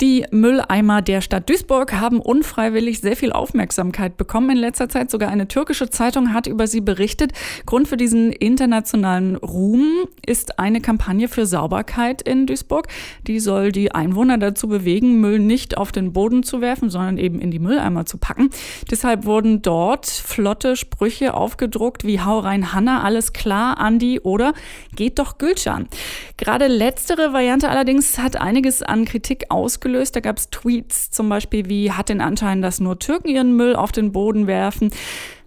Die Mülleimer der Stadt Duisburg haben unfreiwillig sehr viel Aufmerksamkeit bekommen in letzter Zeit. Sogar eine türkische Zeitung hat über sie berichtet. Grund für diesen internationalen Ruhm ist eine Kampagne für Sauberkeit in Duisburg. Die soll die Einwohner dazu bewegen, Müll nicht auf den Boden zu werfen, sondern eben in die Mülleimer zu packen. Deshalb wurden dort flotte Sprüche aufgedruckt wie Hau rein Hanna, alles klar, Andi oder geht doch Gülcan. Gerade letztere Variante allerdings hat einiges an Kritik ausgelöst ausgelöst. Da gab es Tweets zum Beispiel wie, hat den Anschein, dass nur Türken ihren Müll auf den Boden werfen.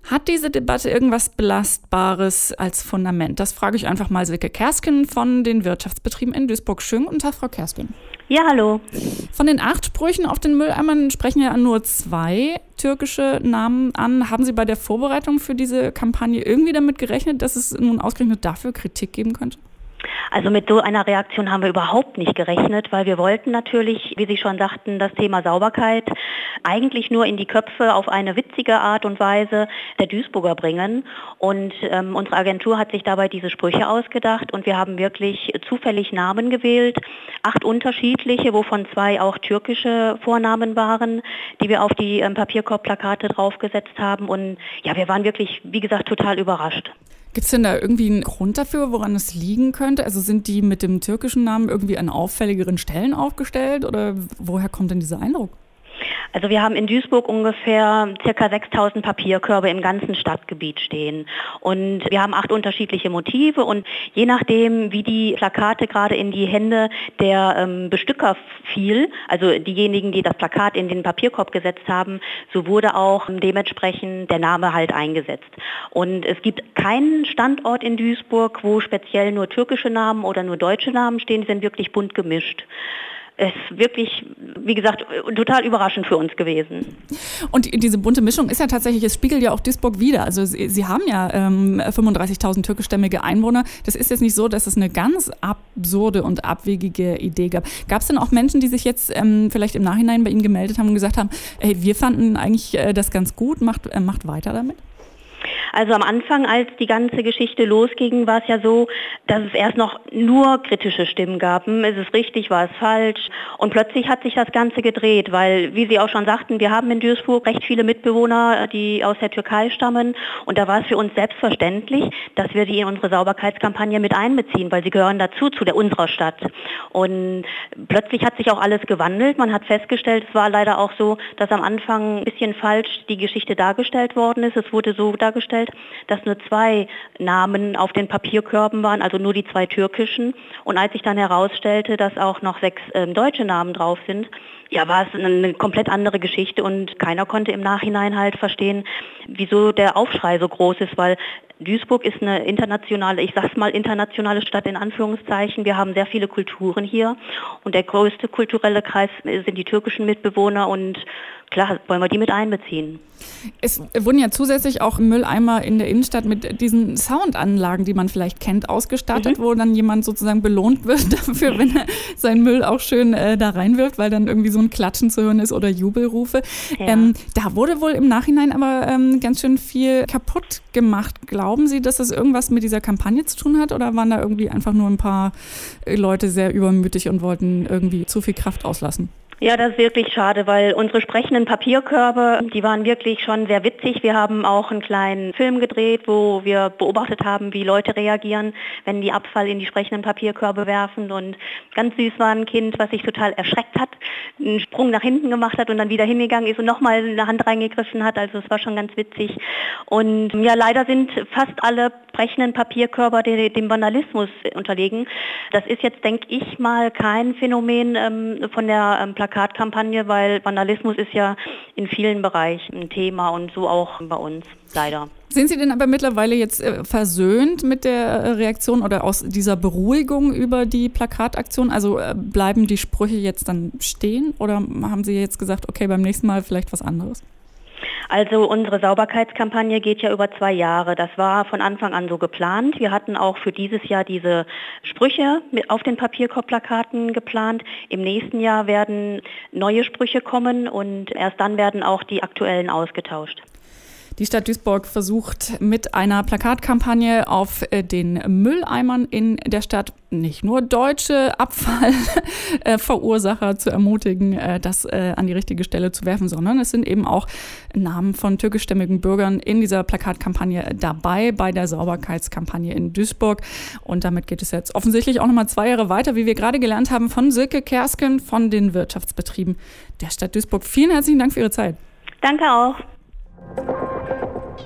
Hat diese Debatte irgendwas Belastbares als Fundament? Das frage ich einfach mal Silke Kersken von den Wirtschaftsbetrieben in Duisburg. Schönen guten Tag, Frau Kersken. Ja, hallo. Von den acht Sprüchen auf den Mülleimern sprechen ja nur zwei türkische Namen an. Haben Sie bei der Vorbereitung für diese Kampagne irgendwie damit gerechnet, dass es nun ausgerechnet dafür Kritik geben könnte? Also mit so einer Reaktion haben wir überhaupt nicht gerechnet, weil wir wollten natürlich, wie Sie schon sagten, das Thema Sauberkeit eigentlich nur in die Köpfe auf eine witzige Art und Weise der Duisburger bringen. Und ähm, unsere Agentur hat sich dabei diese Sprüche ausgedacht und wir haben wirklich zufällig Namen gewählt, acht unterschiedliche, wovon zwei auch türkische Vornamen waren, die wir auf die ähm, Papierkorbplakate draufgesetzt haben. Und ja, wir waren wirklich, wie gesagt, total überrascht. Gibt es denn da irgendwie einen Grund dafür, woran es liegen könnte? Also sind die mit dem türkischen Namen irgendwie an auffälligeren Stellen aufgestellt oder woher kommt denn dieser Eindruck? Also wir haben in Duisburg ungefähr circa 6000 Papierkörbe im ganzen Stadtgebiet stehen. Und wir haben acht unterschiedliche Motive und je nachdem, wie die Plakate gerade in die Hände der ähm, Bestücker fiel, also diejenigen, die das Plakat in den Papierkorb gesetzt haben, so wurde auch dementsprechend der Name halt eingesetzt. Und es gibt keinen Standort in Duisburg, wo speziell nur türkische Namen oder nur deutsche Namen stehen, die sind wirklich bunt gemischt ist wirklich, wie gesagt, total überraschend für uns gewesen. Und diese bunte Mischung ist ja tatsächlich, es spiegelt ja auch Duisburg wieder. Also Sie, Sie haben ja ähm, 35.000 türkischstämmige Einwohner. Das ist jetzt nicht so, dass es eine ganz absurde und abwegige Idee gab. Gab es denn auch Menschen, die sich jetzt ähm, vielleicht im Nachhinein bei Ihnen gemeldet haben und gesagt haben, hey, wir fanden eigentlich äh, das ganz gut, macht, äh, macht weiter damit? Also am Anfang, als die ganze Geschichte losging, war es ja so, dass es erst noch nur kritische Stimmen gab. Hm, ist es richtig, war es falsch? Und plötzlich hat sich das Ganze gedreht, weil, wie Sie auch schon sagten, wir haben in Duisburg recht viele Mitbewohner, die aus der Türkei stammen. Und da war es für uns selbstverständlich, dass wir die in unsere Sauberkeitskampagne mit einbeziehen, weil sie gehören dazu, zu der unserer Stadt. Und plötzlich hat sich auch alles gewandelt. Man hat festgestellt, es war leider auch so, dass am Anfang ein bisschen falsch die Geschichte dargestellt worden ist. Es wurde so dargestellt, festgestellt, dass nur zwei Namen auf den Papierkörben waren, also nur die zwei türkischen. Und als sich dann herausstellte, dass auch noch sechs äh, deutsche Namen drauf sind, ja, war es eine komplett andere Geschichte und keiner konnte im Nachhinein halt verstehen, wieso der Aufschrei so groß ist, weil Duisburg ist eine internationale, ich sag's mal internationale Stadt in Anführungszeichen. Wir haben sehr viele Kulturen hier und der größte kulturelle Kreis sind die türkischen Mitbewohner und klar wollen wir die mit einbeziehen. Es wurden ja zusätzlich auch Mülleimer in der Innenstadt mit diesen Soundanlagen, die man vielleicht kennt, ausgestattet, mhm. wo dann jemand sozusagen belohnt wird dafür, wenn er seinen Müll auch schön äh, da reinwirft, weil dann irgendwie so ein Klatschen zu hören ist oder Jubelrufe. Ja. Ähm, da wurde wohl im Nachhinein aber ähm, ganz schön viel kaputt gemacht. Glauben Sie, dass das irgendwas mit dieser Kampagne zu tun hat oder waren da irgendwie einfach nur ein paar Leute sehr übermütig und wollten irgendwie zu viel Kraft auslassen? Ja, das ist wirklich schade, weil unsere sprechenden Papierkörbe, die waren wirklich schon sehr witzig. Wir haben auch einen kleinen Film gedreht, wo wir beobachtet haben, wie Leute reagieren, wenn die Abfall in die sprechenden Papierkörbe werfen. Und ganz süß war ein Kind, was sich total erschreckt hat, einen Sprung nach hinten gemacht hat und dann wieder hingegangen ist und nochmal eine Hand reingegriffen hat. Also es war schon ganz witzig. Und ja, leider sind fast alle sprechenden Papierkörper dem Vandalismus unterlegen. Das ist jetzt, denke ich mal, kein Phänomen ähm, von der ähm, Plakatkampagne, weil Vandalismus ist ja in vielen Bereichen ein Thema und so auch bei uns, leider. Sind Sie denn aber mittlerweile jetzt äh, versöhnt mit der äh, Reaktion oder aus dieser Beruhigung über die Plakataktion? Also äh, bleiben die Sprüche jetzt dann stehen oder haben Sie jetzt gesagt, okay, beim nächsten Mal vielleicht was anderes? Also unsere Sauberkeitskampagne geht ja über zwei Jahre. Das war von Anfang an so geplant. Wir hatten auch für dieses Jahr diese Sprüche auf den Papierkorbplakaten geplant. Im nächsten Jahr werden neue Sprüche kommen und erst dann werden auch die aktuellen ausgetauscht. Die Stadt Duisburg versucht mit einer Plakatkampagne auf äh, den Mülleimern in der Stadt nicht nur deutsche Abfallverursacher zu ermutigen, äh, das äh, an die richtige Stelle zu werfen, sondern es sind eben auch Namen von türkischstämmigen Bürgern in dieser Plakatkampagne dabei, bei der Sauberkeitskampagne in Duisburg. Und damit geht es jetzt offensichtlich auch nochmal zwei Jahre weiter, wie wir gerade gelernt haben, von Silke Kersken von den Wirtschaftsbetrieben der Stadt Duisburg. Vielen herzlichen Dank für Ihre Zeit. Danke auch.